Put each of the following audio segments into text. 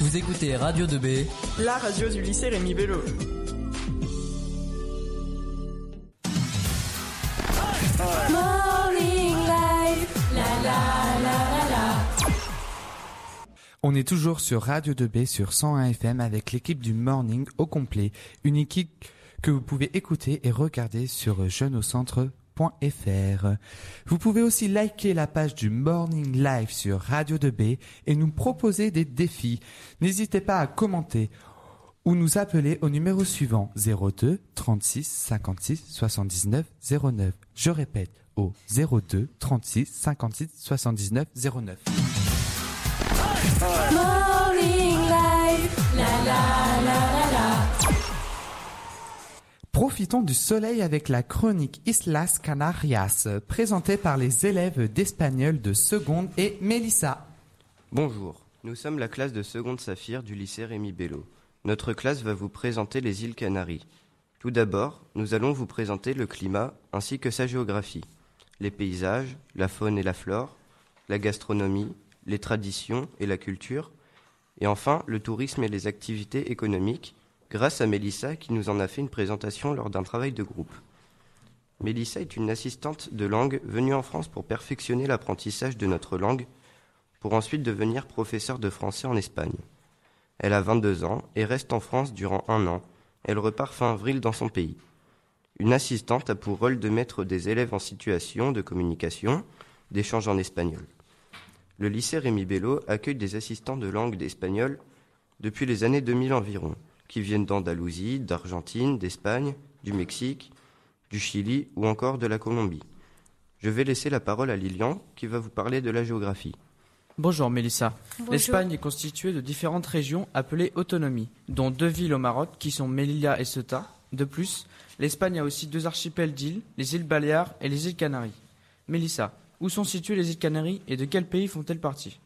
Vous écoutez Radio 2B, la radio du lycée Rémi Bello. On est toujours sur Radio 2B sur 101 FM avec l'équipe du Morning au complet, une équipe que vous pouvez écouter et regarder sur jeuneaucentre.fr. Vous pouvez aussi liker la page du Morning Live sur Radio 2B et nous proposer des défis. N'hésitez pas à commenter ou nous appeler au numéro suivant 02 36 56 79 09. Je répète au 02 36 56 79 09. Profitons du soleil avec la chronique Islas Canarias, présentée par les élèves d'espagnol de seconde et Mélissa. Bonjour, nous sommes la classe de seconde Saphir du lycée Rémi Bello. Notre classe va vous présenter les îles Canaries. Tout d'abord, nous allons vous présenter le climat ainsi que sa géographie, les paysages, la faune et la flore, la gastronomie, les traditions et la culture, et enfin le tourisme et les activités économiques, grâce à Mélissa qui nous en a fait une présentation lors d'un travail de groupe. Mélissa est une assistante de langue venue en France pour perfectionner l'apprentissage de notre langue, pour ensuite devenir professeure de français en Espagne. Elle a 22 ans et reste en France durant un an. Elle repart fin avril dans son pays. Une assistante a pour rôle de mettre des élèves en situation de communication, d'échange en espagnol. Le lycée Rémi Bello accueille des assistants de langue d'espagnol depuis les années 2000 environ, qui viennent d'Andalousie, d'Argentine, d'Espagne, du Mexique, du Chili ou encore de la Colombie. Je vais laisser la parole à Lilian qui va vous parler de la géographie. Bonjour Mélissa. L'Espagne est constituée de différentes régions appelées autonomies, dont deux villes au Maroc qui sont Melilla et Ceuta. De plus, l'Espagne a aussi deux archipels d'îles, les îles Baléares et les îles Canaries. Mélissa, où sont situées les îles Canaries et de quel pays font-elles partie?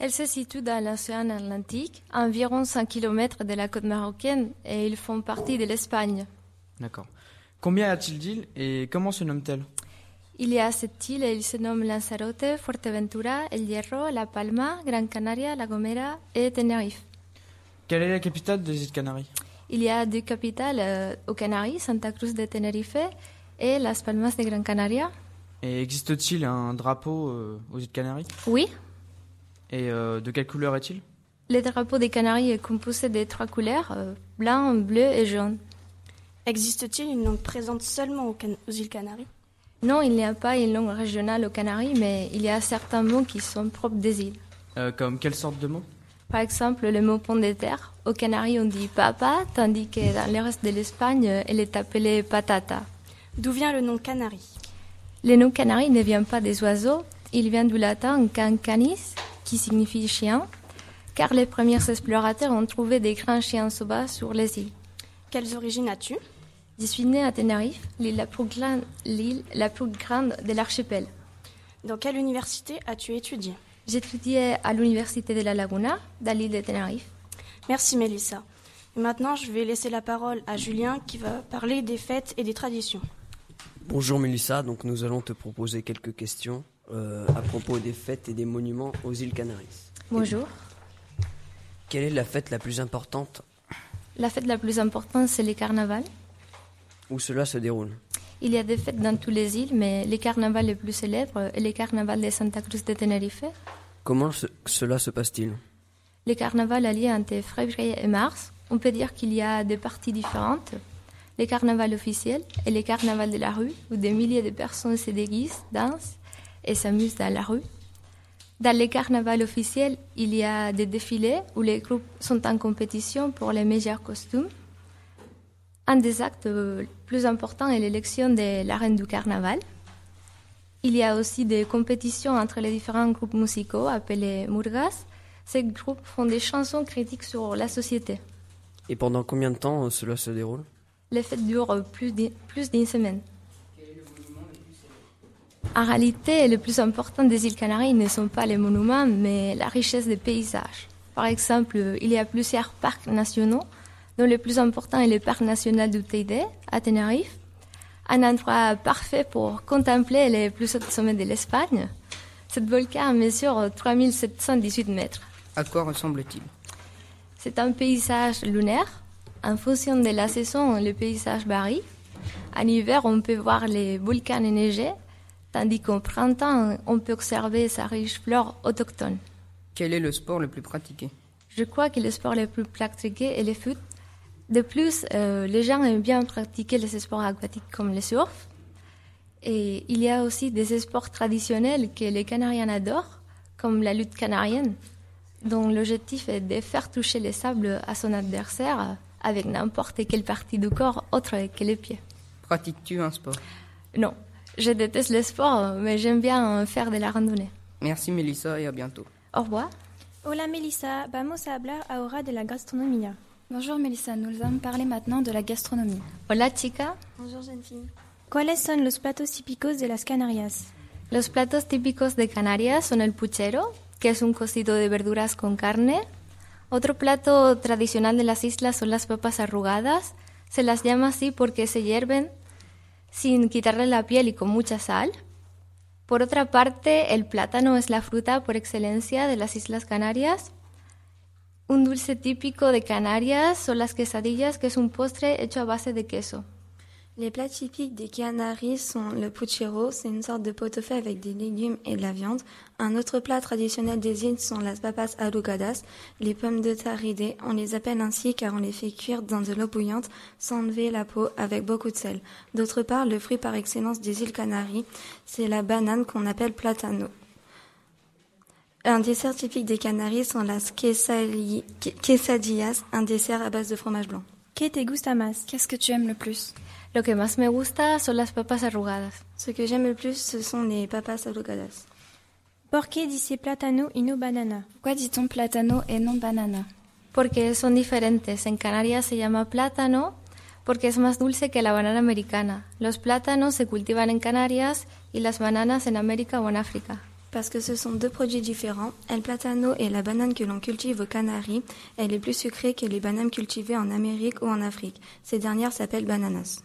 Elles se situent dans l'océan Atlantique, à environ 100 km de la côte marocaine, et ils font partie de l'Espagne. D'accord. Combien y a-t-il d'îles et comment se nomment-elles Il y a sept îles et ils se nomment Lanzarote, Fuerteventura, El Hierro, La Palma, Gran Canaria, La Gomera et Tenerife. Quelle est la capitale des îles Canaries? Il y a deux capitales euh, aux Canaries, Santa Cruz de Tenerife et Las Palmas de Gran Canaria. Et existe-t-il un drapeau euh, aux îles Canaries? Oui, Et euh, de quelle couleur est-il? Le drapeau des Canaries est composé de trois couleurs, euh, blanc, bleu et jaune. Existe-t-il une langue présente seulement aux, Can- aux îles Canaries? Non, il n'y a pas une langue régionale aux Canaries, mais il y a certains mots qui sont propres des îles. Euh, Comme quelle sorte de mot Par exemple, le mot pont de terre. Aux Canaries, on dit papa, tandis que dans le reste de l'Espagne, elle est appelée patata. D'où vient le nom Canaries Le nom Canaries ne vient pas des oiseaux, il vient du latin cancanis, qui signifie chien, car les premiers explorateurs ont trouvé des grands chiens sauvages sur les îles. Quelles origines as-tu? Je suis née à Tenerife, l'île la plus grande, l'île la plus grande de l'archipel. Dans quelle université as-tu étudié? J'étudiais à l'université de la Laguna, dans l'île de Tenerife. Merci Mélissa. Et maintenant, je vais laisser la parole à Julien qui va parler des fêtes et des traditions. Bonjour Mélissa, donc nous allons te proposer quelques questions euh, à propos des fêtes et des monuments aux îles Canaries. Bonjour. Quelle est la fête la plus importante? La fête la plus importante, c'est le carnaval. où cela se déroule? Il y a des fêtes dans toutes les îles, mais le carnaval le plus célèbre est le carnaval de Santa Cruz de Tenerife. Comment ce- cela se passe-t-il? Le carnaval a lieu entre février et mars. On peut dire qu'il y a deux parties différentes. Le carnaval officiel et le carnaval de la rue, où des milliers de personnes se déguisent, dansent et s'amusent dans la rue. Dans le carnaval officiel, il y a des défilés où les groupes sont en compétition pour les meilleurs costumes. Un des actes euh, plus importants est l'élection de la reine du carnaval. Il y a aussi des compétitions entre les différents groupes musicaux appelés murgas. Ces groupes font des chansons critiques sur la société. Et pendant combien de temps euh, cela se déroule? Les fêtes durent d'u- plus d'une semaine. En réalité, le plus important des îles Canaries ne sont pas les monuments, mais la richesse des paysages. Par exemple, il y a plusieurs parcs nationaux, dont le plus important est le parc national du Teide, à Tenerife, un endroit parfait pour contempler les plus hauts sommets de l'Espagne. Cette volcan mesure 3718 mètres. À quoi ressemble-t-il? C'est un paysage lunaire. En fonction de la saison, le paysage varie. En hiver, on peut voir les volcans enneigés, tandis qu'au printemps, on peut observer sa riche flore autochtone. Quel est le sport le plus pratiqué? Je crois que le sport le plus pratiqué est le foot. De plus, euh, les gens aiment bien pratiquer les sports aquatiques comme le surf. Et il y a aussi des sports traditionnels que les Canariens adorent, comme la lutte canarienne, dont l'objectif est de faire toucher les sables à son adversaire avec n'importe quelle partie du corps autre que les pieds. Pratiques-tu un sport? Non, je déteste le sport, mais j'aime bien faire de la randonnée. Merci Melissa et à bientôt. Au revoir. Hola Melissa, vamos a hablar ahora de la gastronomía. Bonjour Melissa, nous allons parler maintenant de la gastronomie. Hola chica. Bonjour jeune fille. ¿Cuáles son los platos típicos de las Canarias? Los platos típicos de Canarias son el puchero, que es un cocido de verduras con carne. Otro plato tradicional de las islas son las papas arrugadas. Se las llama así porque se hierven sin quitarle la piel y con mucha sal. Por otra parte, el plátano es la fruta por excelencia de las Islas Canarias. Un dulce típico de Canarias son las quesadillas, que es un postre hecho a base de queso. Les plats typiques des Canaries sont le puchero, c'est une sorte de pot-au-feu avec des légumes et de la viande. Un autre plat traditionnel des îles sont las papas arrugadas, les pommes de terre ridées. On les appelle ainsi car on les fait cuire dans de l'eau bouillante sans enlever la peau avec beaucoup de sel. D'autre part, le fruit par excellence des îles Canaries, c'est la banane qu'on appelle platano. Un dessert typique des Canaries sont las quesadillas, un dessert à base de fromage blanc. ¿Qué te gusta más? Qu'est-ce que tu aimes le plus? Lo que más me gusta son las papas arrugadas. Ce que j'aime le plus, ce sont les papas arrugadas. ¿Por qué dice plátano y no banana? Pourquoi dit-on platano et non banana? Porque son diferentes. En Canarias se llama plátano porque es más dulce que la banana americana. Los plátanos se cultivan en Canarias y las bananas en América o en África. Parce que ce sont deux produits différents. El platano est la banane que l'on cultive aux Canaries. Elle est plus sucrée que les bananes cultivées en Amérique ou en Afrique. Ces dernières s'appellent bananas.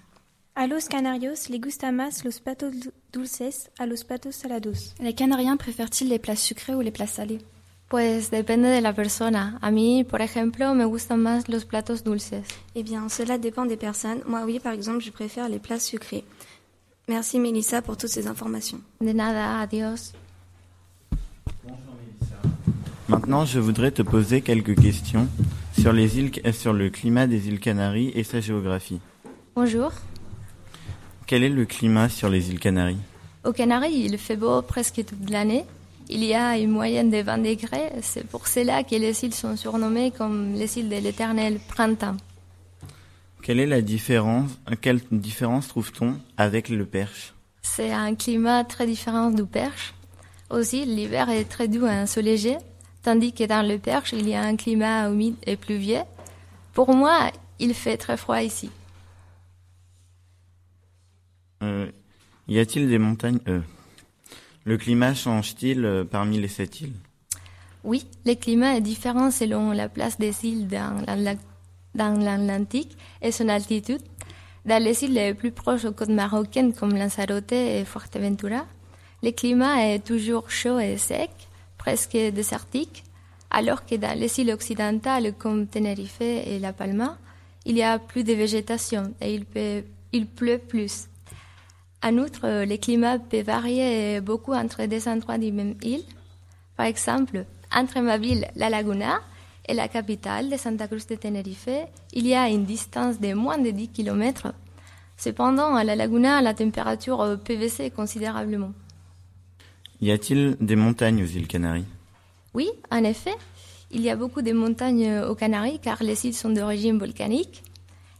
A los canarios les gusta más los platos du- dulces a los platos salados. Les Canariens préfèrent-ils les plats sucrés ou les plats salés? Pues depende de la persona. A mí, por ejemplo, me gustan más los platos dulces. Eh bien, cela dépend des personnes. Moi, oui, par exemple, je préfère les plats sucrés. Merci Mélissa pour toutes ces informations. De nada, adiós. Maintenant, je voudrais te poser quelques questions sur, les îles, sur le climat des îles Canaries et sa géographie. Bonjour. Quel est le climat sur les îles Canaries? Aux Canaries, il fait beau presque toute l'année. Il y a une moyenne de 20 degrés. C'est pour cela que les îles sont surnommées comme les îles de l'éternel printemps. Quelle est la différence Quelle différence trouve-t-on avec le Perche? C'est un climat très différent du Perche. Aussi, l'hiver est très doux et ensoleillé, tandis que dans le Perche, il y a un climat humide et pluvieux. Pour moi, il fait très froid ici. Euh, Y a-t-il des montagnes euh, Le climat change-t-il euh, parmi les sept îles? Oui, le climat est différent selon la place des îles dans l'Atla- dans l'Atlantique et son altitude. Dans les îles les plus proches aux côtes marocaines comme Lanzarote et Fuerteventura, le climat est toujours chaud et sec, presque désertique, alors que dans les îles occidentales comme Tenerife et La Palma, il y a plus de végétation et il pleut plus. En outre, le climat peut varier beaucoup entre des endroits du même île. Par exemple, entre ma ville, La Laguna, et la capitale de Santa Cruz de Tenerife, il y a une distance de moins de 10 km. Cependant, à La Laguna, la température euh, peut baisser considérablement. Y a-t-il des montagnes aux îles Canaries? Oui, en effet, il y a beaucoup de montagnes euh, aux Canaries car les îles sont d'origine volcanique.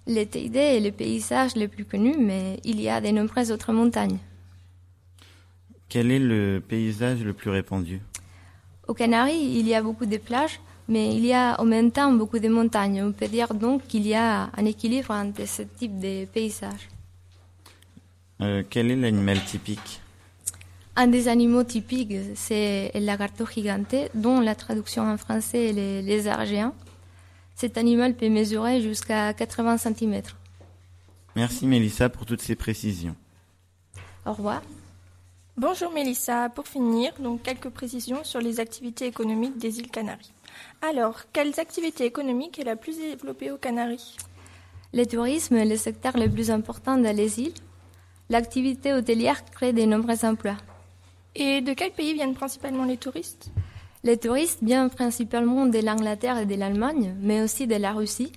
Le Teide est le paysage le plus connu, mais il y a de nombreuses autres montagnes. Quel est le paysage le plus répandu? Aux Canaries, il y a beaucoup de plages, mais il y a en même temps beaucoup de montagnes. On peut dire donc qu'il y a un équilibre entre ce type de paysages. Euh, Quel est l'animal typique? Un des animaux typiques, c'est le lagarto gigante, dont la traduction en français est le lézard géant. Cet animal peut mesurer jusqu'à 80 cm. Merci Mélissa pour toutes ces précisions. Au revoir. Bonjour Mélissa, pour finir, donc quelques précisions sur les activités économiques des îles Canaries. Alors, quelles activités économiques est la plus développée aux Canaries? Le tourisme est le secteur le plus important dans les îles. L'activité hôtelière crée de nombreux emplois. Et de quel pays viennent principalement les touristes? Les touristes viennent principalement de l'Angleterre et de l'Allemagne, mais aussi de la Russie.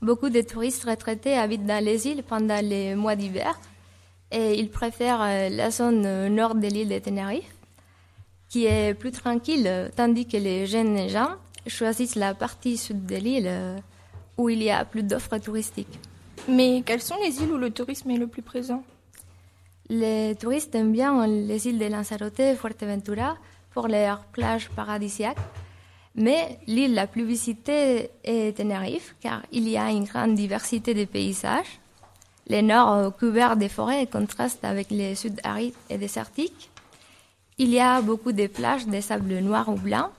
Beaucoup de touristes retraités habitent dans les îles pendant les mois d'hiver et ils préfèrent euh, la zone nord de l'île de Tenerife, qui est plus tranquille, tandis que les jeunes gens choisissent la partie sud de l'île euh, où il y a plus d'offres touristiques. Mais quelles sont les îles où le tourisme est le plus présent? Les touristes aiment bien les îles de Lanzarote et Fuerteventura pour leurs plages paradisiaques. Mais l'île la plus visitée est Tenerife, car il y a une grande diversité de paysages. Le nord couvert des forêts contraste avec le sud aride et désertique. Il y a beaucoup de plages de sable noir ou blanc.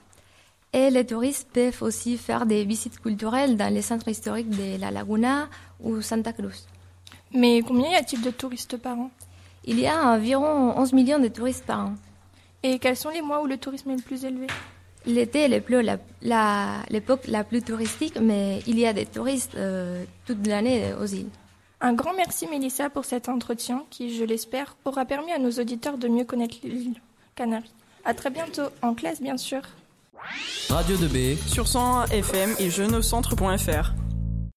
Et les touristes peuvent aussi faire des visites culturelles dans les centres historiques de La Laguna ou Santa Cruz. Mais combien y a-t-il de touristes par an? Il y a environ 11 millions de touristes par an. Et quels sont les mois où le tourisme est le plus élevé? L'été est l'époque la, la, la, plus touristique, mais il y a des touristes euh, toute l'année aux îles. Un grand merci Mélissa pour cet entretien qui, je l'espère, aura permis à nos auditeurs de mieux connaître l'île Canaries. À très bientôt, en classe bien sûr. Radio 2B sur 101 FM et jeuneaucentre.fr.